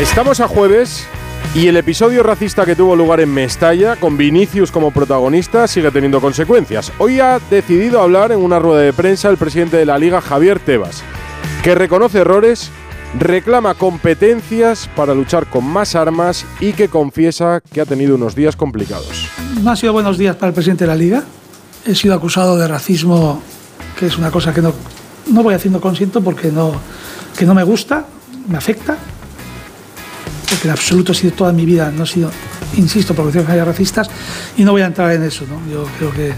Estamos a jueves y el episodio racista que tuvo lugar en Mestalla, con Vinicius como protagonista, sigue teniendo consecuencias. Hoy ha decidido hablar en una rueda de prensa el presidente de la liga, Javier Tebas, que reconoce errores, reclama competencias para luchar con más armas y que confiesa que ha tenido unos días complicados. No han sido buenos días para el presidente de la liga. He sido acusado de racismo, que es una cosa que no, no voy haciendo consiento porque no, que no me gusta, me afecta porque en absoluto ha sido toda mi vida, no he sido, insisto, por cuestiones racistas, y no voy a entrar en eso. ¿no? Yo creo que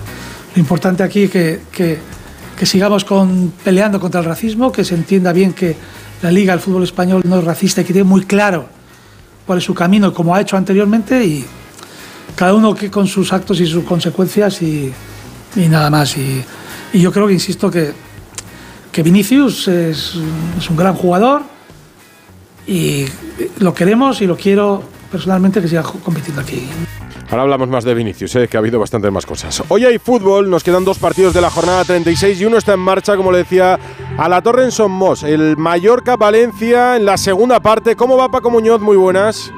lo importante aquí es que, que, que, sigamos con, peleando contra el racismo, que se entienda bien que la Liga, el fútbol español no es racista y que tiene muy claro cuál es su camino, como ha hecho anteriormente, y cada uno que con sus actos y sus consecuencias y, y nada más. Y, y, yo creo que, insisto, que, que Vinicius es, es un gran jugador y lo queremos y lo quiero personalmente que siga compitiendo aquí. Ahora hablamos más de Vinicius, ¿eh? que ha habido bastantes más cosas. Hoy hay fútbol, nos quedan dos partidos de la jornada 36 y uno está en marcha, como le decía, a la Torre en Somos, el Mallorca-Valencia en la segunda parte. ¿Cómo va Paco Muñoz? Muy buenas.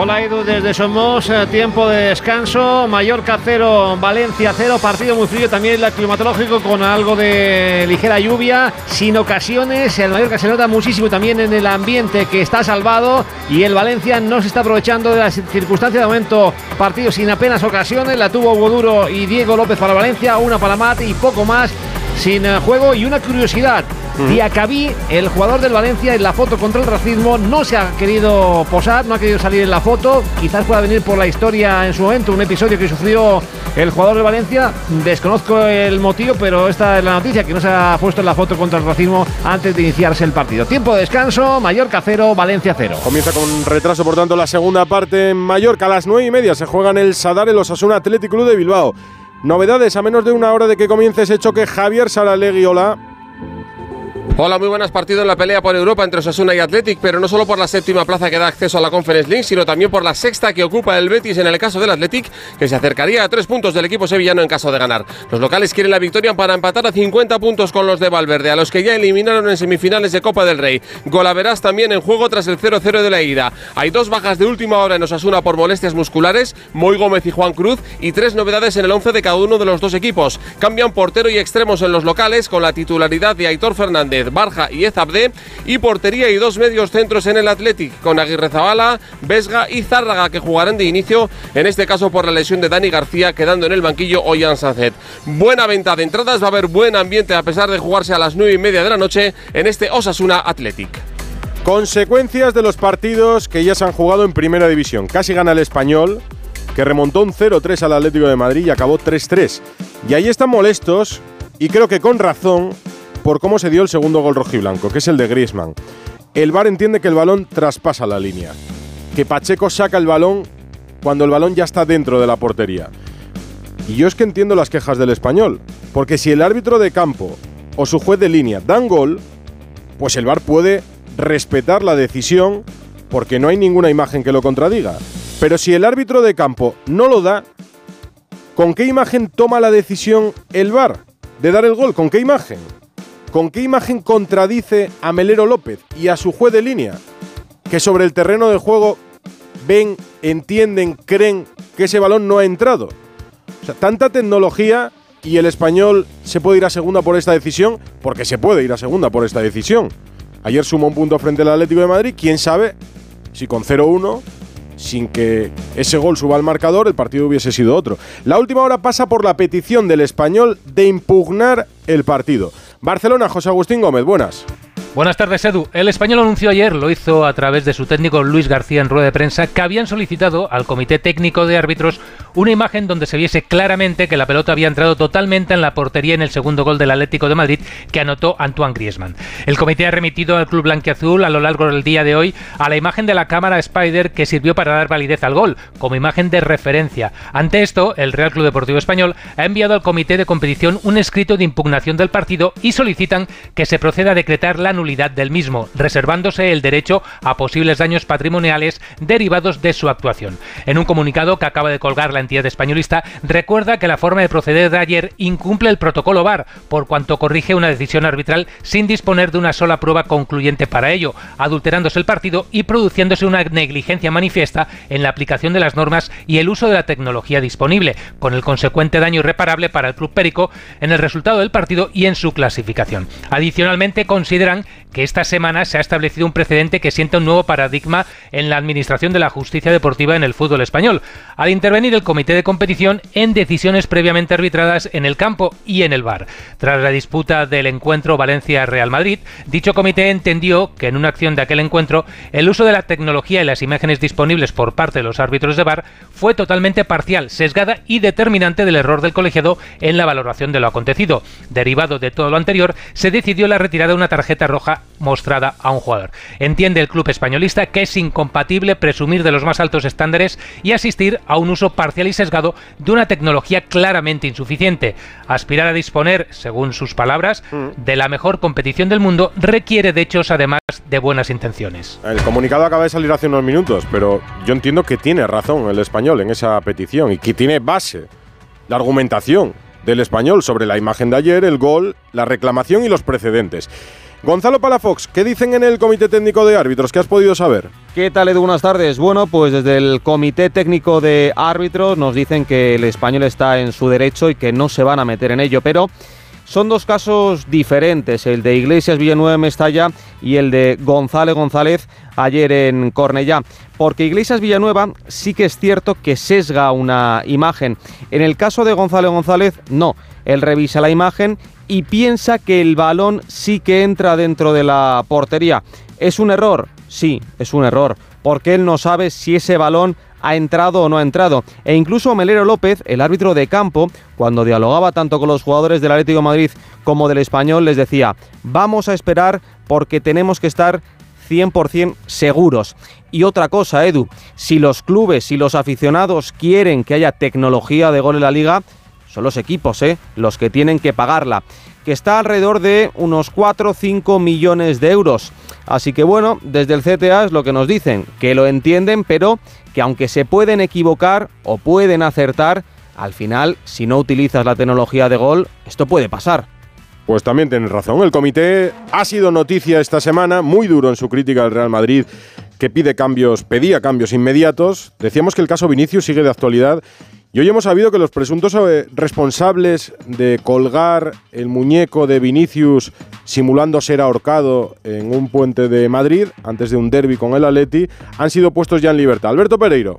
Hola Edu desde Somos, eh, tiempo de descanso, Mallorca 0, Valencia 0, partido muy frío también el climatológico con algo de ligera lluvia, sin ocasiones, el Mallorca se nota muchísimo también en el ambiente que está salvado y el Valencia no se está aprovechando de las circunstancias. De momento, partido sin apenas ocasiones, la tuvo Hugo Duro y Diego López para Valencia, una para Mat y poco más sin eh, juego y una curiosidad. Diacabí, el jugador del Valencia en la foto contra el racismo, no se ha querido posar, no ha querido salir en la foto. Quizás pueda venir por la historia en su momento, un episodio que sufrió el jugador de Valencia. Desconozco el motivo, pero esta es la noticia, que no se ha puesto en la foto contra el racismo antes de iniciarse el partido. Tiempo de descanso, Mallorca 0, Valencia 0. Comienza con retraso, por tanto, la segunda parte en Mallorca. A las nueve y media se juega en el Sadar, el Osasuna Athletic Club de Bilbao. Novedades a menos de una hora de que comience ese choque Javier Saralegui, hola. Hola, muy buenas partidos en la pelea por Europa entre Osasuna y Athletic, pero no solo por la séptima plaza que da acceso a la Conference League, sino también por la sexta que ocupa el Betis en el caso del Athletic, que se acercaría a tres puntos del equipo sevillano en caso de ganar. Los locales quieren la victoria para empatar a 50 puntos con los de Valverde, a los que ya eliminaron en semifinales de Copa del Rey. Golaverás también en juego tras el 0-0 de la ida. Hay dos bajas de última hora en Osasuna por molestias musculares, Moy Gómez y Juan Cruz, y tres novedades en el 11 de cada uno de los dos equipos. Cambian portero y extremos en los locales con la titularidad de Aitor Fernández, Barja y Ezabde, y portería y dos medios centros en el Athletic, con Aguirre Zabala, Vesga y Zárraga, que jugarán de inicio, en este caso por la lesión de Dani García, quedando en el banquillo Ollán Sanzet. Buena venta de entradas, va a haber buen ambiente a pesar de jugarse a las nueve y media de la noche en este Osasuna Athletic. Consecuencias de los partidos que ya se han jugado en Primera División. Casi gana el Español, que remontó un 0-3 al Atlético de Madrid y acabó 3-3. Y ahí están molestos, y creo que con razón, por cómo se dio el segundo gol rojiblanco, que es el de Griezmann. El VAR entiende que el balón traspasa la línea, que Pacheco saca el balón cuando el balón ya está dentro de la portería. Y yo es que entiendo las quejas del español, porque si el árbitro de campo o su juez de línea dan gol, pues el VAR puede respetar la decisión porque no hay ninguna imagen que lo contradiga. Pero si el árbitro de campo no lo da, ¿con qué imagen toma la decisión el VAR de dar el gol? ¿Con qué imagen? ¿Con qué imagen contradice a Melero López y a su juez de línea? Que sobre el terreno de juego ven, entienden, creen que ese balón no ha entrado. O sea, tanta tecnología y el español se puede ir a segunda por esta decisión, porque se puede ir a segunda por esta decisión. Ayer sumó un punto frente al Atlético de Madrid, quién sabe si con 0-1 sin que ese gol suba al marcador, el partido hubiese sido otro. La última hora pasa por la petición del español de impugnar el partido. Barcelona, José Agustín Gómez, buenas. Buenas tardes, Edu. El español anunció ayer, lo hizo a través de su técnico Luis García en rueda de prensa, que habían solicitado al Comité Técnico de Árbitros una imagen donde se viese claramente que la pelota había entrado totalmente en la portería en el segundo gol del Atlético de Madrid que anotó Antoine Griezmann. El comité ha remitido al club blanquiazul a lo largo del día de hoy a la imagen de la cámara Spider que sirvió para dar validez al gol, como imagen de referencia. Ante esto, el Real Club Deportivo Español ha enviado al comité de competición un escrito de impugnación del partido y solicitan que se proceda a decretar la nulidad del mismo, reservándose el derecho a posibles daños patrimoniales derivados de su actuación. En un comunicado que acaba de colgar la entidad españolista, recuerda que la forma de proceder de ayer incumple el protocolo VAR, por cuanto corrige una decisión arbitral sin disponer de una sola prueba concluyente para ello, adulterándose el partido y produciéndose una negligencia manifiesta en la aplicación de las normas y el uso de la tecnología disponible, con el consecuente daño irreparable para el Club Perico en el resultado del partido y en su clasificación. Adicionalmente, consideran que esta semana se ha establecido un precedente que sienta un nuevo paradigma en la administración de la justicia deportiva en el fútbol español, al intervenir el comité de competición en decisiones previamente arbitradas en el campo y en el bar. Tras la disputa del encuentro Valencia-Real Madrid, dicho comité entendió que en una acción de aquel encuentro el uso de la tecnología y las imágenes disponibles por parte de los árbitros de bar fue totalmente parcial, sesgada y determinante del error del colegiado en la valoración de lo acontecido. Derivado de todo lo anterior, se decidió la retirada de una tarjeta roja mostrada a un jugador. Entiende el club españolista que es incompatible presumir de los más altos estándares y asistir a un uso parcial y sesgado de una tecnología claramente insuficiente. Aspirar a disponer, según sus palabras, mm. de la mejor competición del mundo requiere de hechos además de buenas intenciones. El comunicado acaba de salir hace unos minutos, pero yo entiendo que tiene razón el español en esa petición y que tiene base la argumentación del español sobre la imagen de ayer, el gol, la reclamación y los precedentes. Gonzalo Palafox, ¿qué dicen en el Comité Técnico de Árbitros? ¿Qué has podido saber? ¿Qué tal, Edu? Buenas tardes. Bueno, pues desde el Comité Técnico de Árbitros nos dicen que el español está en su derecho y que no se van a meter en ello, pero son dos casos diferentes, el de Iglesias Villanueva Mestalla y el de González González ayer en Cornellá. Porque Iglesias Villanueva sí que es cierto que sesga una imagen. En el caso de González González, no. Él revisa la imagen y piensa que el balón sí que entra dentro de la portería. ¿Es un error? Sí, es un error, porque él no sabe si ese balón ha entrado o no ha entrado. E incluso Melero López, el árbitro de campo, cuando dialogaba tanto con los jugadores del Atlético Madrid como del Español, les decía, vamos a esperar porque tenemos que estar 100% seguros. Y otra cosa, Edu, si los clubes y los aficionados quieren que haya tecnología de gol en la liga, son los equipos, ¿eh? los que tienen que pagarla, que está alrededor de unos 4 o 5 millones de euros. Así que bueno, desde el CTA es lo que nos dicen, que lo entienden, pero que aunque se pueden equivocar o pueden acertar, al final, si no utilizas la tecnología de gol, esto puede pasar. Pues también tienes razón. El comité ha sido noticia esta semana, muy duro en su crítica al Real Madrid, que pide cambios, pedía cambios inmediatos. Decíamos que el caso Vinicius sigue de actualidad y hoy hemos sabido que los presuntos eh, responsables de colgar el muñeco de Vinicius simulando ser ahorcado en un puente de Madrid antes de un derby con el Atleti han sido puestos ya en libertad. Alberto Pereiro.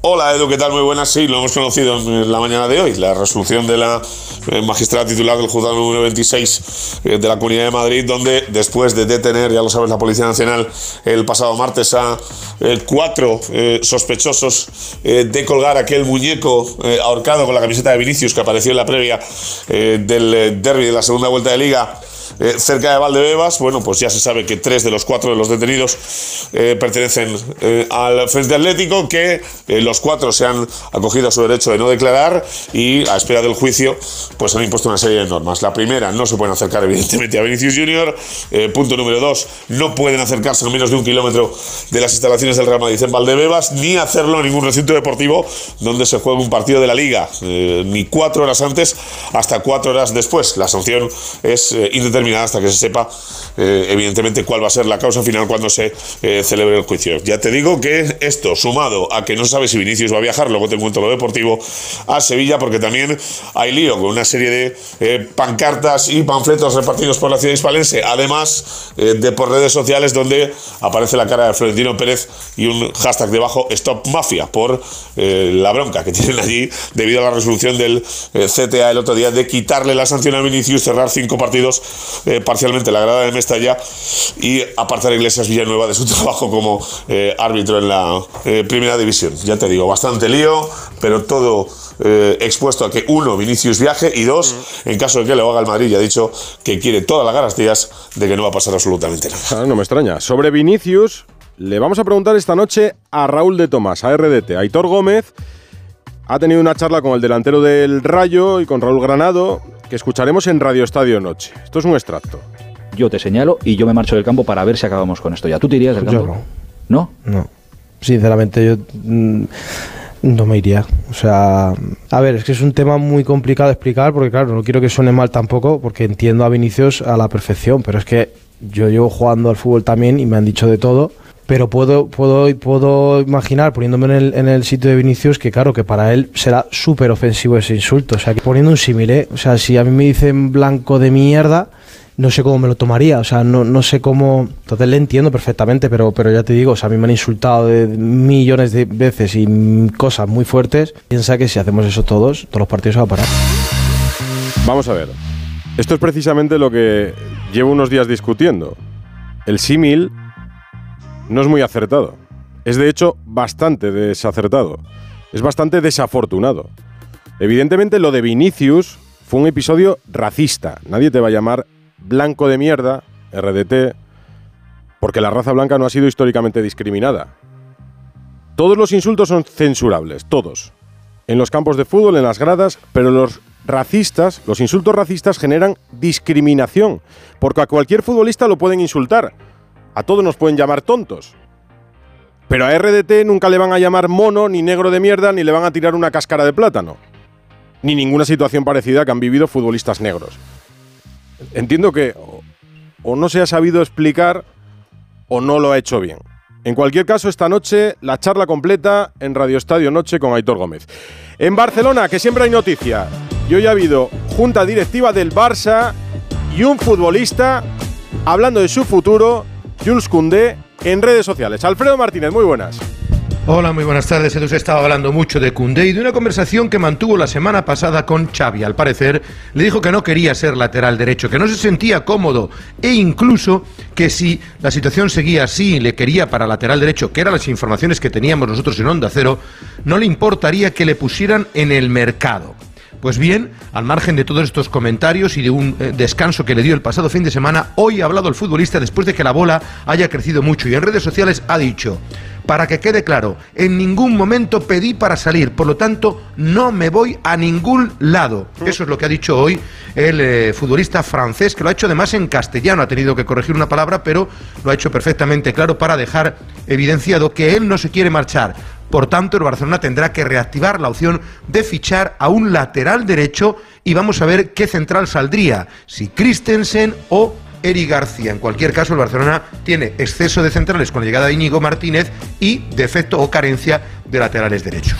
Hola Edu, ¿qué tal? Muy buenas. Sí, lo hemos conocido en la mañana de hoy, la resolución de la eh, magistrada titular del juzgado número 26 eh, de la Comunidad de Madrid, donde después de detener, ya lo sabes, la Policía Nacional el pasado martes a eh, cuatro sospechosos de colgar aquel muñeco ahorcado con la camiseta de Vinicius que apareció en la previa del derby de la segunda vuelta de liga eh, cerca de Valdebebas. Bueno, pues ya se sabe que tres de los cuatro de los detenidos eh, pertenecen eh, al Frente Atlético, que los cuatro se han acogido a su derecho de no declarar y a espera del juicio, pues han impuesto una serie de normas. La primera, no se pueden acercar evidentemente a Vinicius Junior. punto número dos, no pueden acercarse a menos de un kilómetro de las instalaciones del Real Madrid en Valdebebas, ni hacerlo en ningún recinto deportivo donde se juegue un partido de la Liga, ni cuatro horas antes hasta cuatro horas después. La sanción es indeterminada hasta que se sepa, eh, evidentemente, cuál va a ser la causa final cuando se eh, celebre el juicio. Ya te digo que esto, sumado a que no sabe si Vinicius va a viajar, luego te cuento lo deportivo, a Sevilla, porque también hay lío con una serie de eh, pancartas y panfletos repartidos por la ciudad hispalense, además de por redes sociales donde aparece la cara de Florentino Pérez y un hashtag debajo Stop Mafia por la bronca que tienen allí debido a la resolución del CTA el otro día de quitarle la sanción a Vinicius, cerrar cinco partidos eh, parcialmente la grada de Mestalla y apartar a Iglesias Villanueva de su trabajo como eh, árbitro en la eh, primera división. Ya te digo, bastante lío, pero todo expuesto a que uno, Vinicius viaje y dos, en caso de que lo haga el Madrid, ya ha dicho que quiere todas las garantías de que no va a pasar absolutamente nada. Ah, no me extraña. Sobre Vinicius, le vamos a preguntar esta noche a Raúl de Tomás, a RDT. Aitor Gómez ha tenido una charla con el delantero del Rayo y con Raúl Granado que escucharemos en Radio Estadio Noche. Esto es un extracto. Yo te señalo y yo me marcho del campo para ver si acabamos con esto ya. ¿Tú te irías del campo? no. ¿No? No. Sinceramente, yo. Mm, No me iría. O sea, a ver, es que es un tema muy complicado de explicar porque, claro, no quiero que suene mal tampoco porque entiendo a Vinicius a la perfección, pero es que yo llevo jugando al fútbol también y me han dicho de todo. Pero puedo, puedo, puedo imaginar, poniéndome en el, en el sitio de Vinicius, que claro, que para él será súper ofensivo ese insulto. O sea, que poniendo un símil, ¿eh? O sea, si a mí me dicen blanco de mierda, no sé cómo me lo tomaría, o sea, no, no sé cómo... Entonces le entiendo perfectamente, pero, pero ya te digo, o sea, a mí me han insultado de millones de veces y cosas muy fuertes. Piensa que si hacemos eso todos, todos los partidos se van a parar. Vamos a ver. Esto es precisamente lo que llevo unos días discutiendo. El símil no es muy acertado. Es de hecho bastante desacertado. Es bastante desafortunado. Evidentemente lo de Vinicius fue un episodio racista. Nadie te va a llamar blanco de mierda, RDT, porque la raza blanca no ha sido históricamente discriminada. Todos los insultos son censurables, todos. En los campos de fútbol, en las gradas, pero los racistas, los insultos racistas generan discriminación, porque a cualquier futbolista lo pueden insultar. A todos nos pueden llamar tontos. Pero a RDT nunca le van a llamar mono, ni negro de mierda, ni le van a tirar una cáscara de plátano. Ni ninguna situación parecida que han vivido futbolistas negros. Entiendo que o no se ha sabido explicar o no lo ha hecho bien. En cualquier caso, esta noche la charla completa en Radio Estadio Noche con Aitor Gómez. En Barcelona, que siempre hay noticia. Y hoy ha habido junta directiva del Barça y un futbolista hablando de su futuro, Jules Koundé, en redes sociales. Alfredo Martínez, muy buenas. Hola, muy buenas tardes. Se estaba hablando mucho de Koundé y de una conversación que mantuvo la semana pasada con Xavi. Al parecer, le dijo que no quería ser lateral derecho, que no se sentía cómodo e incluso que si la situación seguía así y le quería para lateral derecho, que eran las informaciones que teníamos nosotros en Onda Cero, no le importaría que le pusieran en el mercado. Pues bien, al margen de todos estos comentarios y de un eh, descanso que le dio el pasado fin de semana, hoy ha hablado el futbolista después de que la bola haya crecido mucho y en redes sociales ha dicho, para que quede claro, en ningún momento pedí para salir, por lo tanto no me voy a ningún lado. Eso es lo que ha dicho hoy el eh, futbolista francés, que lo ha hecho además en castellano, ha tenido que corregir una palabra, pero lo ha hecho perfectamente claro para dejar evidenciado que él no se quiere marchar. Por tanto, el Barcelona tendrá que reactivar la opción de fichar a un lateral derecho y vamos a ver qué central saldría, si Christensen o Eri García. En cualquier caso, el Barcelona tiene exceso de centrales con la llegada de Íñigo Martínez y defecto o carencia de laterales derechos.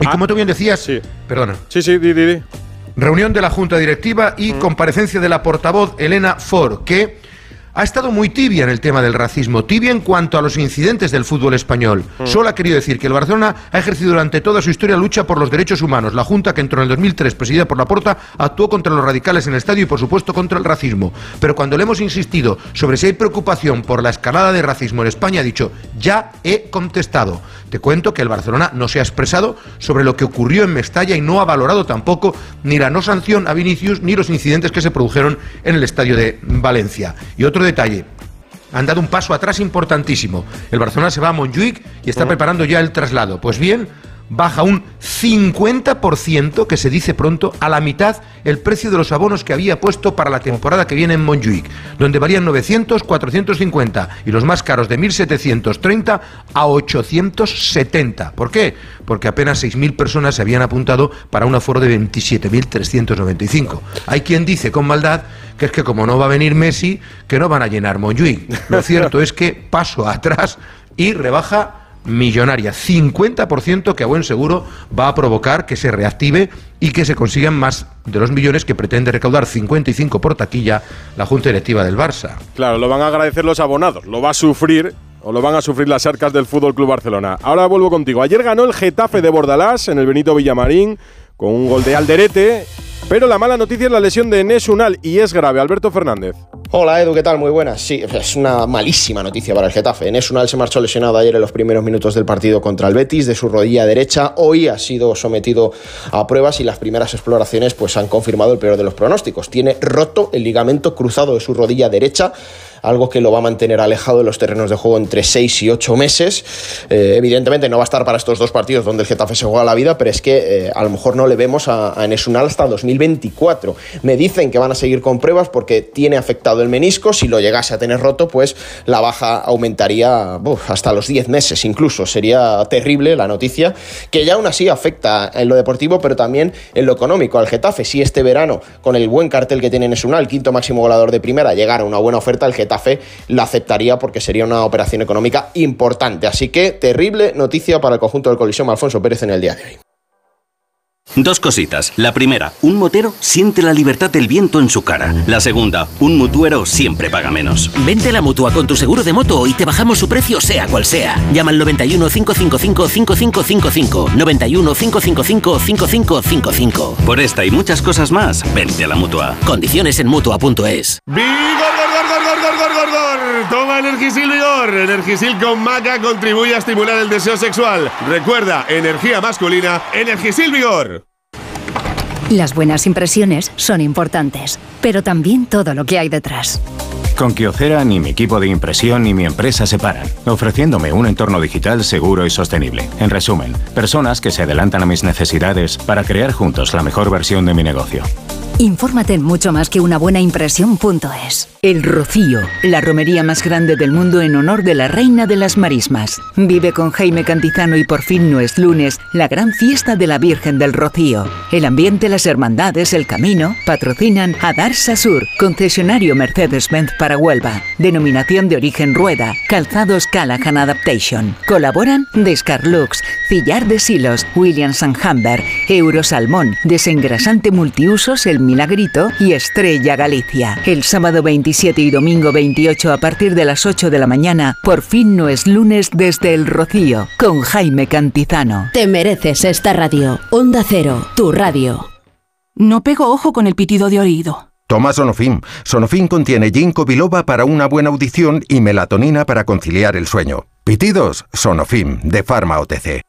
Y Ah, como tú bien decías, sí. perdona. Sí, sí, di, di, di. Reunión de la Junta Directiva y comparecencia de la portavoz Elena Ford, que ha estado muy tibia en el tema del racismo, tibia en cuanto a los incidentes del fútbol español. Solo ha querido decir que el Barcelona ha ejercido durante toda su historia lucha por los derechos humanos. La Junta, que entró en el 2003, presidida por Laporta, actuó contra los radicales en el estadio y, por supuesto, contra el racismo. Pero cuando le hemos insistido sobre si hay preocupación por la escalada de racismo en España, ha dicho, ya he contestado. Te cuento que el Barcelona no se ha expresado sobre lo que ocurrió en Mestalla y no ha valorado tampoco ni la no sanción a Vinicius ni los incidentes que se produjeron en el estadio de Valencia. Y otro detalle. Han dado un paso atrás importantísimo. El Barcelona se va a Montjuic y está preparando ya el traslado. Pues bien, baja un 50%, que se dice pronto, a la mitad el precio de los abonos que había puesto para la temporada que viene en Montjuic, donde varían 900, 450 y los más caros de 1730 a 870. ¿Por qué? Porque apenas 6.000 personas se habían apuntado para un aforo de 27.395. Hay quien dice con maldad que es que como no va a venir Messi, que no van a llenar Montjuic. Lo cierto es que paso atrás y rebaja millonaria, 50% que a buen seguro va a provocar que se reactive y que se consigan más de los millones que pretende recaudar 55 por taquilla la Junta Directiva del Barça. Claro, lo van a agradecer los abonados. Lo va a sufrir o lo van a sufrir las arcas del Fútbol Club Barcelona. Ahora vuelvo contigo. Ayer ganó el Getafe de Bordalás en el Benito Villamarín con un gol de Alderete, pero la mala noticia es la lesión de Enes Unal y es grave. Alberto Fernández. Hola Edu, ¿qué tal? Muy buenas. Sí, es una malísima noticia para el Getafe. Enes Unal se marchó lesionado ayer en los primeros minutos del partido contra el Betis de su rodilla derecha. Hoy ha sido sometido a pruebas y las primeras exploraciones pues han confirmado el peor de los pronósticos. Tiene roto el ligamento cruzado de su rodilla derecha. Algo que lo va a mantener alejado de los terrenos de juego entre 6 y 8 meses. Eh, evidentemente no va a estar para estos dos partidos donde el Getafe se juega la vida, pero es que eh, a lo mejor no le vemos a, a Enes Unal hasta 2024. Me dicen que van a seguir con pruebas porque tiene afectado el menisco, si lo llegase a tener roto, pues la baja aumentaría hasta los 10 meses incluso. Sería terrible la noticia, que ya aún así afecta en lo deportivo, pero también en lo económico al Getafe. Si este verano, con el buen cartel que tiene Enes Unal, quinto máximo goleador de primera, llegara una buena oferta, el Getafe la aceptaría porque sería una operación económica importante. Así que terrible noticia para el conjunto del Colisión Alfonso Pérez en el día de hoy. Dos cositas. La primera, un motero siente la libertad del viento en su cara. La segunda, un mutuero siempre paga menos. Vente a la mutua con tu seguro de moto y te bajamos su precio sea cual sea. Llama al 91 555 5555. 91 555 5555. Por esta y muchas cosas más, vente a la mutua. Condiciones en mutua.es. ¡Vigor, Toma Energisil Vigor. Energisil con maca contribuye a estimular el deseo sexual. Recuerda, energía masculina, Energisil Vigor. Las buenas impresiones son importantes, pero también todo lo que hay detrás. Con Kyocera ni mi equipo de impresión ni mi empresa se paran, ofreciéndome un entorno digital seguro y sostenible. En resumen, personas que se adelantan a mis necesidades para crear juntos la mejor versión de mi negocio. Infórmate en mucho más que una buena impresión.es. El Rocío, la romería más grande del mundo en honor de la reina de las marismas. Vive con Jaime Cantizano y por fin no es lunes, la gran fiesta de la Virgen del Rocío. El ambiente, las hermandades, el camino, patrocinan a Darsa concesionario Mercedes-Benz para Huelva. Denominación de origen Rueda, calzados Callahan Adaptation. Colaboran Descarlux, Cillar de Silos, Williams Humber, Eurosalmón, Desengrasante Multiusos El Milagrito y Estrella Galicia. El sábado 27 y domingo 28 a partir de las 8 de la mañana, por fin no es lunes desde El Rocío, con Jaime Cantizano. Te mereces esta radio. Onda Cero, tu radio. No pego ojo con el pitido de oído. Toma Sonofim. Sonofim contiene ginkgo biloba para una buena audición y melatonina para conciliar el sueño. Pitidos, Sonofim, de Pharma OTC.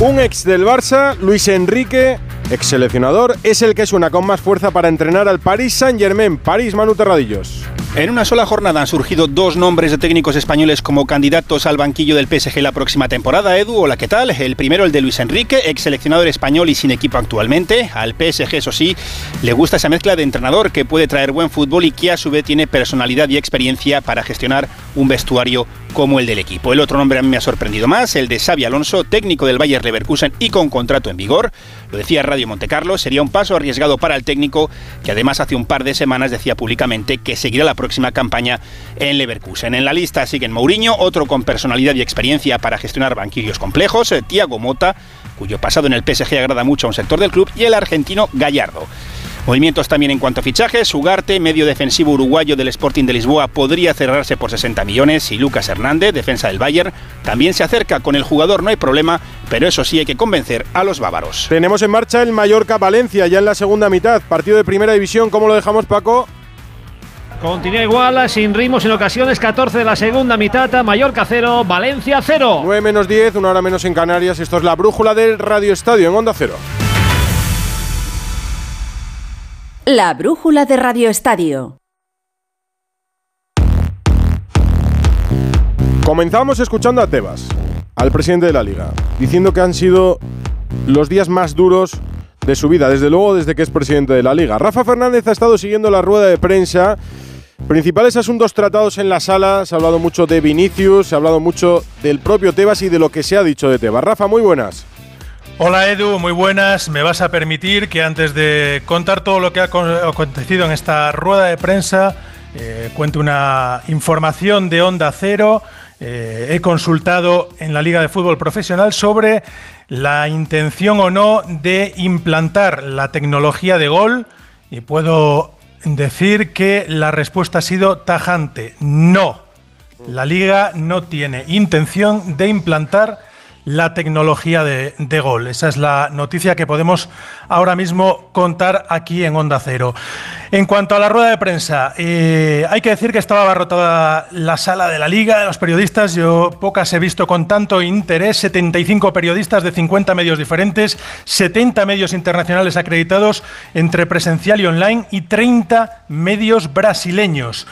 Un ex del Barça, Luis Enrique, ex seleccionador, es el que suena con más fuerza para entrenar al Paris Saint-Germain. París, Manu Terradillos. En una sola jornada han surgido dos nombres de técnicos españoles como candidatos al banquillo del PSG la próxima temporada. Edu, hola, ¿qué tal? El primero, el de Luis Enrique, ex seleccionador español y sin equipo actualmente. Al PSG, eso sí, le gusta esa mezcla de entrenador que puede traer buen fútbol y que a su vez tiene personalidad y experiencia para gestionar un vestuario como el del equipo. El otro nombre me ha sorprendido más, el de Xavi Alonso, técnico del Bayer Leverkusen y con contrato en vigor. Lo decía Radio Montecarlo, sería un paso arriesgado para el técnico, que además hace un par de semanas decía públicamente que seguirá la próxima campaña en Leverkusen. En la lista siguen Mourinho, otro con personalidad y experiencia para gestionar banquillos complejos, eh, Thiago Mota, cuyo pasado en el PSG agrada mucho a un sector del club, y el argentino Gallardo. Movimientos también en cuanto a fichajes. Ugarte, medio defensivo uruguayo del Sporting de Lisboa, podría cerrarse por 60 millones. Y Lucas Hernández, defensa del Bayern, también se acerca. Con el jugador no hay problema, pero eso sí hay que convencer a los bávaros. Tenemos en marcha el Mallorca-Valencia ya en la segunda mitad. Partido de primera división. ¿Cómo lo dejamos, Paco? Continúa igual, sin ritmo, sin ocasiones. 14 de la segunda mitad. Mallorca 0, Valencia 0. 9 menos 10, una hora menos en Canarias. Esto es la brújula del Radio Estadio en Onda Cero. La brújula de Radio Estadio. Comenzamos escuchando a Tebas, al presidente de la liga, diciendo que han sido los días más duros de su vida, desde luego desde que es presidente de la liga. Rafa Fernández ha estado siguiendo la rueda de prensa. Principales asuntos tratados en la sala, se ha hablado mucho de Vinicius, se ha hablado mucho del propio Tebas y de lo que se ha dicho de Tebas. Rafa, muy buenas. Hola Edu, muy buenas. Me vas a permitir que antes de contar todo lo que ha acontecido en esta rueda de prensa, eh, cuente una información de Onda Cero. Eh, he consultado en la Liga de Fútbol Profesional sobre la intención o no de implantar la tecnología de gol y puedo decir que la respuesta ha sido tajante. No. La liga no tiene intención de implantar la tecnología de, gol. Esa es la noticia que podemos ahora mismo contar aquí en Onda Cero. En cuanto a la rueda de prensa, eh, hay que decir que estaba abarrotada la sala de la liga de los periodistas. Yo pocas he visto con tanto interés. 75 periodistas de 50 medios diferentes, 70 medios internacionales acreditados entre presencial y online y 30 medios brasileños.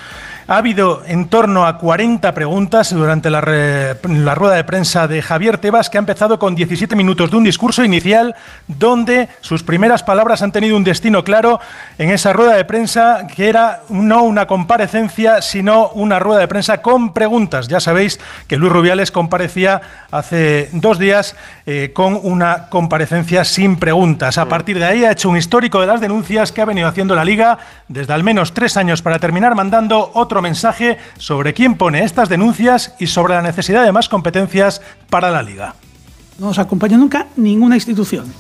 Ha habido en torno a 40 preguntas durante la, la, rueda de prensa de Javier Tebas, que ha empezado con 17 minutos de un discurso inicial donde sus primeras palabras han tenido un destino claro en esa rueda de prensa, que era no una comparecencia, sino una rueda de prensa con preguntas. Ya sabéis que Luis Rubiales comparecía hace dos días eh, con una comparecencia sin preguntas. A partir de ahí ha hecho un histórico de las denuncias que ha venido haciendo la Liga desde al menos tres años para terminar mandando otro mensaje sobre quién pone estas denuncias y sobre la necesidad de más competencias para la Liga. No nos acompaña nunca ninguna institución,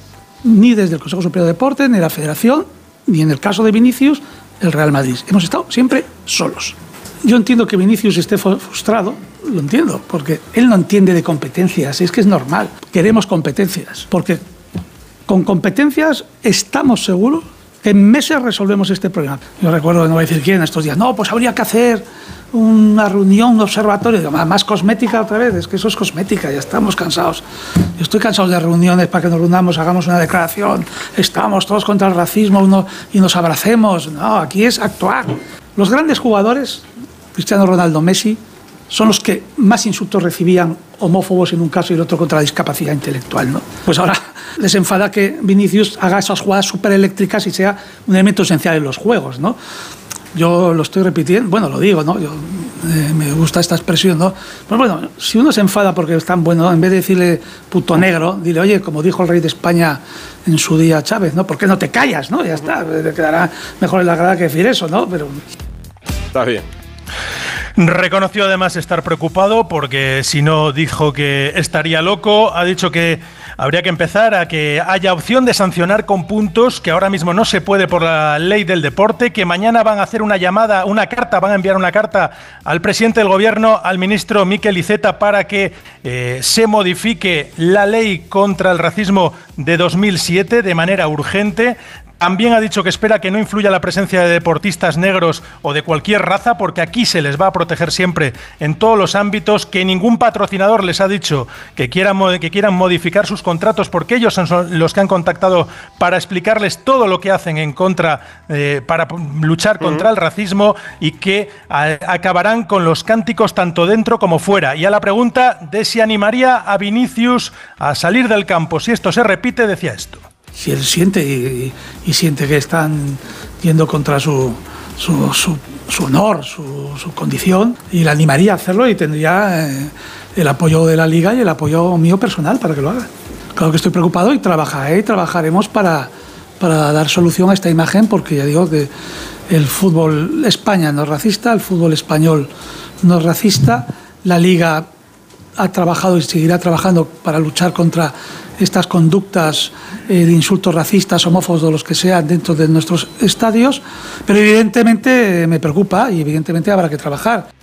ni desde el Consejo Superior de Deportes, ni la Federación, ni en el caso de Vinicius, el Real Madrid. Hemos estado siempre solos. Yo entiendo que Vinicius esté frustrado, lo entiendo, porque él no entiende de competencias, es que es normal. Queremos competencias, porque con competencias estamos seguros en meses resolvemos este problema. Yo recuerdo, no voy a decir quién, estos días, no, pues habría que hacer una reunión, un observatorio, más cosmética otra vez, es que eso es cosmética, ya estamos cansados. Yo estoy cansado de reuniones para que nos reunamos, hagamos una declaración, estamos todos contra el racismo uno, y nos abracemos. No, aquí es actuar. Los grandes jugadores, Cristiano Ronaldo, Messi, son los que más insultos recibían homófobos en un caso y el otro contra la discapacidad intelectual. ¿no? Pues ahora les enfada que Vinicius haga esas jugadas súper eléctricas y sea un elemento esencial en los juegos. ¿no? Yo lo estoy repitiendo, bueno, lo digo, ¿no? Yo, eh, me gusta esta expresión, ¿no? Pues bueno, si uno se enfada porque es tan bueno, en vez de decirle puto negro, dile, oye, como dijo el rey de España en su día Chávez, ¿no? ¿Por qué no te callas, no? Ya está, le quedará mejor en la grada que decir eso, ¿no? Pero... Está bien. Reconoció además estar preocupado porque si no dijo que estaría loco, ha dicho que habría que empezar a que haya opción de sancionar con puntos que ahora mismo no se puede por la ley del deporte, que mañana van a hacer una llamada, una carta, van a enviar una carta al presidente del gobierno, al ministro Miquel Iceta, para que eh, se modifique la ley contra el racismo de 2007 de manera urgente. También ha dicho que espera que no influya la presencia de deportistas negros o de cualquier raza, porque aquí se les va a proteger siempre en todos los ámbitos, que ningún patrocinador les ha dicho que quieran, que quieran modificar sus contratos, porque ellos son los que han contactado para explicarles todo lo que hacen en contra, eh, para luchar contra el racismo y que acabarán con los cánticos tanto dentro como fuera. Y a la pregunta de si animaría a Vinicius a salir del campo, si esto se repite, decía esto si él siente y, siente que están yendo contra su, su, honor, su, condición, y le animaría a hacerlo y tendría eh, el apoyo de la liga y el apoyo mío personal para que lo haga. Claro que estoy preocupado y trabajaré y trabajaremos para, para dar solución a esta imagen porque ya digo que el fútbol España no es racista, el fútbol español no es racista, la liga ha trabajado y seguirá trabajando para luchar contra estas conductas eh, de insultos racistas, homófobos o los que sean dentro de nuestros estadios, pero evidentemente me preocupa y evidentemente habrá que trabajar.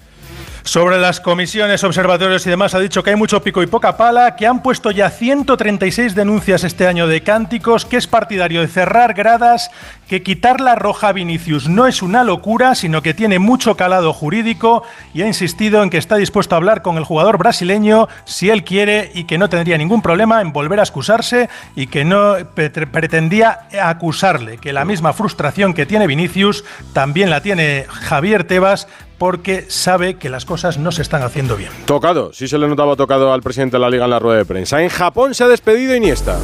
Sobre las comisiones, observatorios y demás, ha dicho que hay mucho pico y poca pala, que han puesto ya 136 denuncias este año de cánticos, que es partidario de cerrar gradas, que quitar la roja a Vinicius no es una locura, sino que tiene mucho calado jurídico y ha insistido en que está dispuesto a hablar con el jugador brasileño si él quiere y que no tendría ningún problema en volver a excusarse y que no pretendía acusarle, que la misma frustración que tiene Vinicius también la tiene Javier Tebas porque sabe que las cosas no se están haciendo bien. Tocado, sí se le notaba tocado al presidente de la liga en la rueda de prensa. En Japón se ha despedido Iniesta.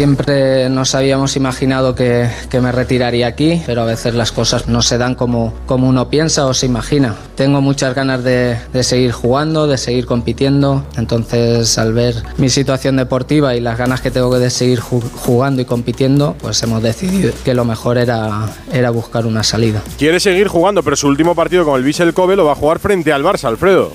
Siempre nos habíamos imaginado que, me retiraría aquí, pero a veces las cosas no se dan como, como uno piensa o se imagina. Tengo muchas ganas de, seguir jugando, de seguir compitiendo, entonces al ver mi situación deportiva y las ganas que tengo de seguir jugando y compitiendo, pues hemos decidido que lo mejor era, era buscar una salida. Quiere seguir jugando, pero su último partido con el Vissel Kobe lo va a jugar frente al Barça, Alfredo.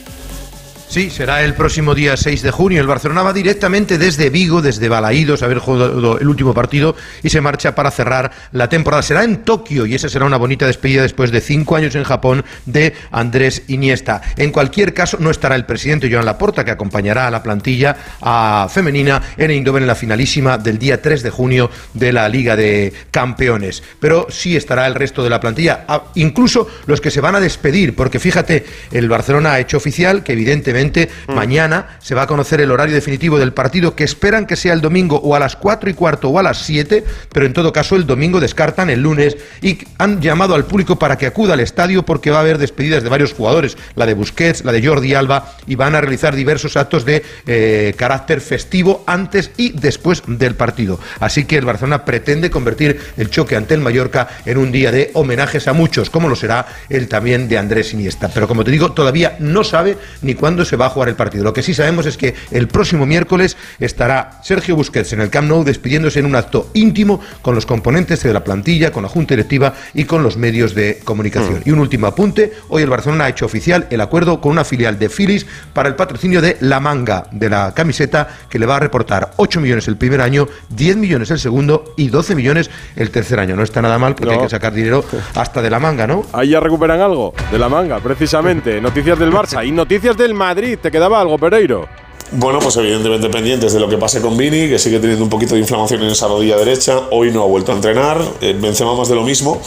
Sí, será el próximo día 6 de junio. El Barcelona va directamente desde Vigo, desde Balaídos, haber jugado el último partido y se marcha para cerrar la temporada. Será en Tokio y esa será una bonita despedida después de cinco años en Japón de Andrés Iniesta. En cualquier caso, no estará el presidente Joan Laporta, que acompañará a la plantilla a femenina en Eindhoven en la finalísima del día 3 de junio de la Liga de Campeones. Pero sí estará el resto de la plantilla, incluso los que se van a despedir, porque fíjate, el Barcelona ha hecho oficial que evidentemente Mm. mañana se va a conocer el horario definitivo del partido que esperan que sea el domingo o a las 4 y cuarto o a las 7, pero en todo caso el domingo descartan el lunes y han llamado al público para que acuda al estadio porque va a haber despedidas de varios jugadores, la de Busquets, la de Jordi Alba y van a realizar diversos actos de eh, carácter festivo antes y después del partido. Así que el Barcelona pretende convertir el choque ante el Mallorca en un día de homenajes a muchos, como lo será el también de Andrés Iniesta. Pero como te digo, todavía no sabe ni cuándo se va a jugar el partido. Lo que sí sabemos es que el próximo miércoles estará Sergio Busquets en el Camp Nou despidiéndose en un acto íntimo con los componentes de la plantilla, con la Junta Directiva y con los medios de comunicación. Y un último apunte, hoy el Barcelona ha hecho oficial el acuerdo con una filial de Philips para el patrocinio de la manga de la camiseta que le va a reportar 8 millones el primer año, 10 millones el segundo y 12 millones el tercer año. No está nada mal porque No. hay que sacar dinero hasta de la manga, ¿no? Ahí ya recuperan algo de la manga, precisamente. Noticias del Barça y noticias del Madrid. ¿Te quedaba algo, Pereiro? Bueno, pues evidentemente pendientes de lo que pase con Vini, que sigue teniendo un poquito de inflamación en esa rodilla derecha. Hoy no ha vuelto a entrenar. Eh, Benzema más de lo mismo.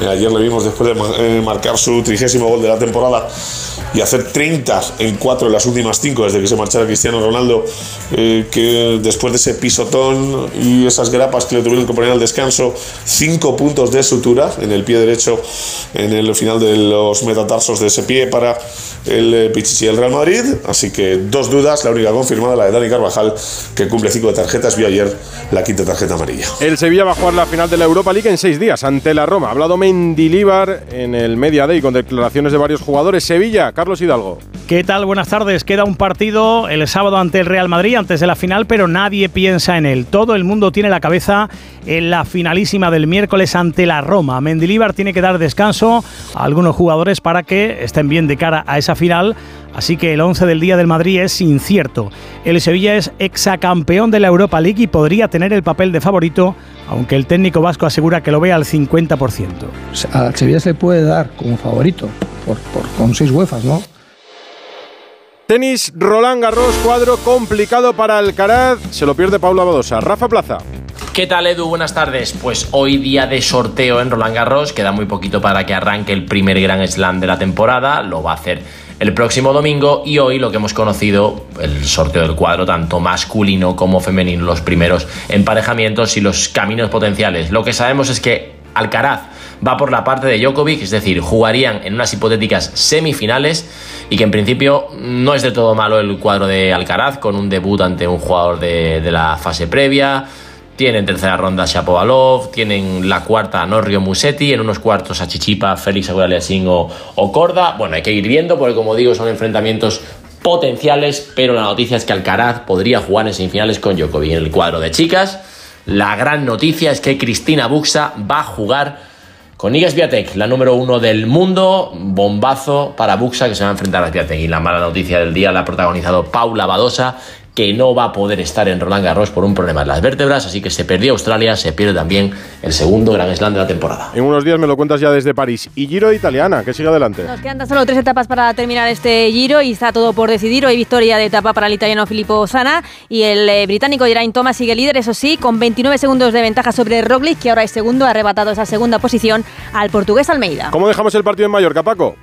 Eh, ayer le vimos después de eh, marcar su trigésimo gol de la temporada y hacer 30 en 4 en las últimas 5 desde que se marchara Cristiano Ronaldo, eh, que después de ese pisotón y esas grapas que le tuvieron que poner al descanso, 5 puntos de sutura en el pie derecho en el final de los metatarsos de ese pie para el Pichichi del Real Madrid. Así que dos dudas, la única confirmada, la de Dani Carvajal, que cumple 5 de tarjetas, vio ayer la quinta tarjeta amarilla. El Sevilla va a jugar la final de la Europa League en seis días ante la Roma. Ha hablado Mendilíbar en el Media Day con declaraciones de varios jugadores. Sevilla, Carlos Hidalgo. ¿Qué tal? Buenas tardes. Queda un partido el sábado ante el Real Madrid, antes de la final, pero nadie piensa en él. Todo el mundo tiene la cabeza en la finalísima del miércoles ante la Roma. Mendilíbar tiene que dar descanso a algunos jugadores para que estén bien de cara a esa final. Así que el 11 del día del Madrid es incierto. El Sevilla es exacampeón de la Europa League y podría tener el papel de favorito, aunque el técnico vasco asegura que lo ve al 50%. Al Sevilla se le puede dar como favorito, por, por- con seis UEFAs, ¿no? Tenis, Roland Garros, cuadro complicado para Alcaraz. Se lo pierde Paula Badosa. Rafa Plaza. ¿Qué tal Edu? Buenas tardes. Pues hoy día de sorteo en Roland Garros, queda muy poquito para que arranque el primer Grand Slam de la temporada, lo va a hacer el próximo domingo y hoy lo que hemos conocido, el sorteo del cuadro tanto masculino como femenino, los primeros emparejamientos y los caminos potenciales. Lo que sabemos es que Alcaraz va por la parte de Djokovic, es decir, jugarían en unas hipotéticas semifinales y que en principio no es de todo malo el cuadro de Alcaraz con un debut ante un jugador de, de la fase previa. Tienen tercera ronda Shapovalov, tienen la cuarta a Norrio Musetti, en unos cuartos a Chichipa, Félix Aguilar-Aliassime o, o Corda. Bueno, hay que ir viendo porque como digo son enfrentamientos potenciales, pero la noticia es que Alcaraz podría jugar en semifinales con Djokovic. En el cuadro de chicas, la gran noticia es que Cristina Buxa va a jugar con Iga Swiatek, la número uno del mundo, bombazo para Buxa que se va a enfrentar a Swiatek. Y la mala noticia del día la ha protagonizado Paula Badosa, que no va a poder estar en Roland Garros por un problema en las vértebras, así que se perdió Australia, se pierde también el segundo Grand Slam de la temporada. En unos días me lo cuentas ya desde París. Y Giro de Italiana, que sigue adelante. Nos quedan tan solo tres etapas para terminar este giro y está todo por decidir. Hoy victoria de etapa para el italiano Filippo Sana y el eh, británico Geraint Thomas sigue líder, eso sí, con 29 segundos de ventaja sobre Roglic, que ahora es segundo, ha arrebatado esa segunda posición al portugués Almeida. ¿Cómo dejamos el partido en Mallorca, Paco?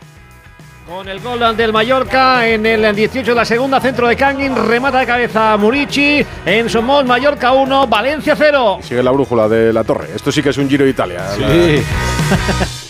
Con el gol del Mallorca en el 18 de la segunda, centro de Kangin, remata de cabeza Murici, en Somos, Mallorca 1, Valencia 0. Sigue la brújula de la torre. Esto sí que es un Giro de Italia. Sí.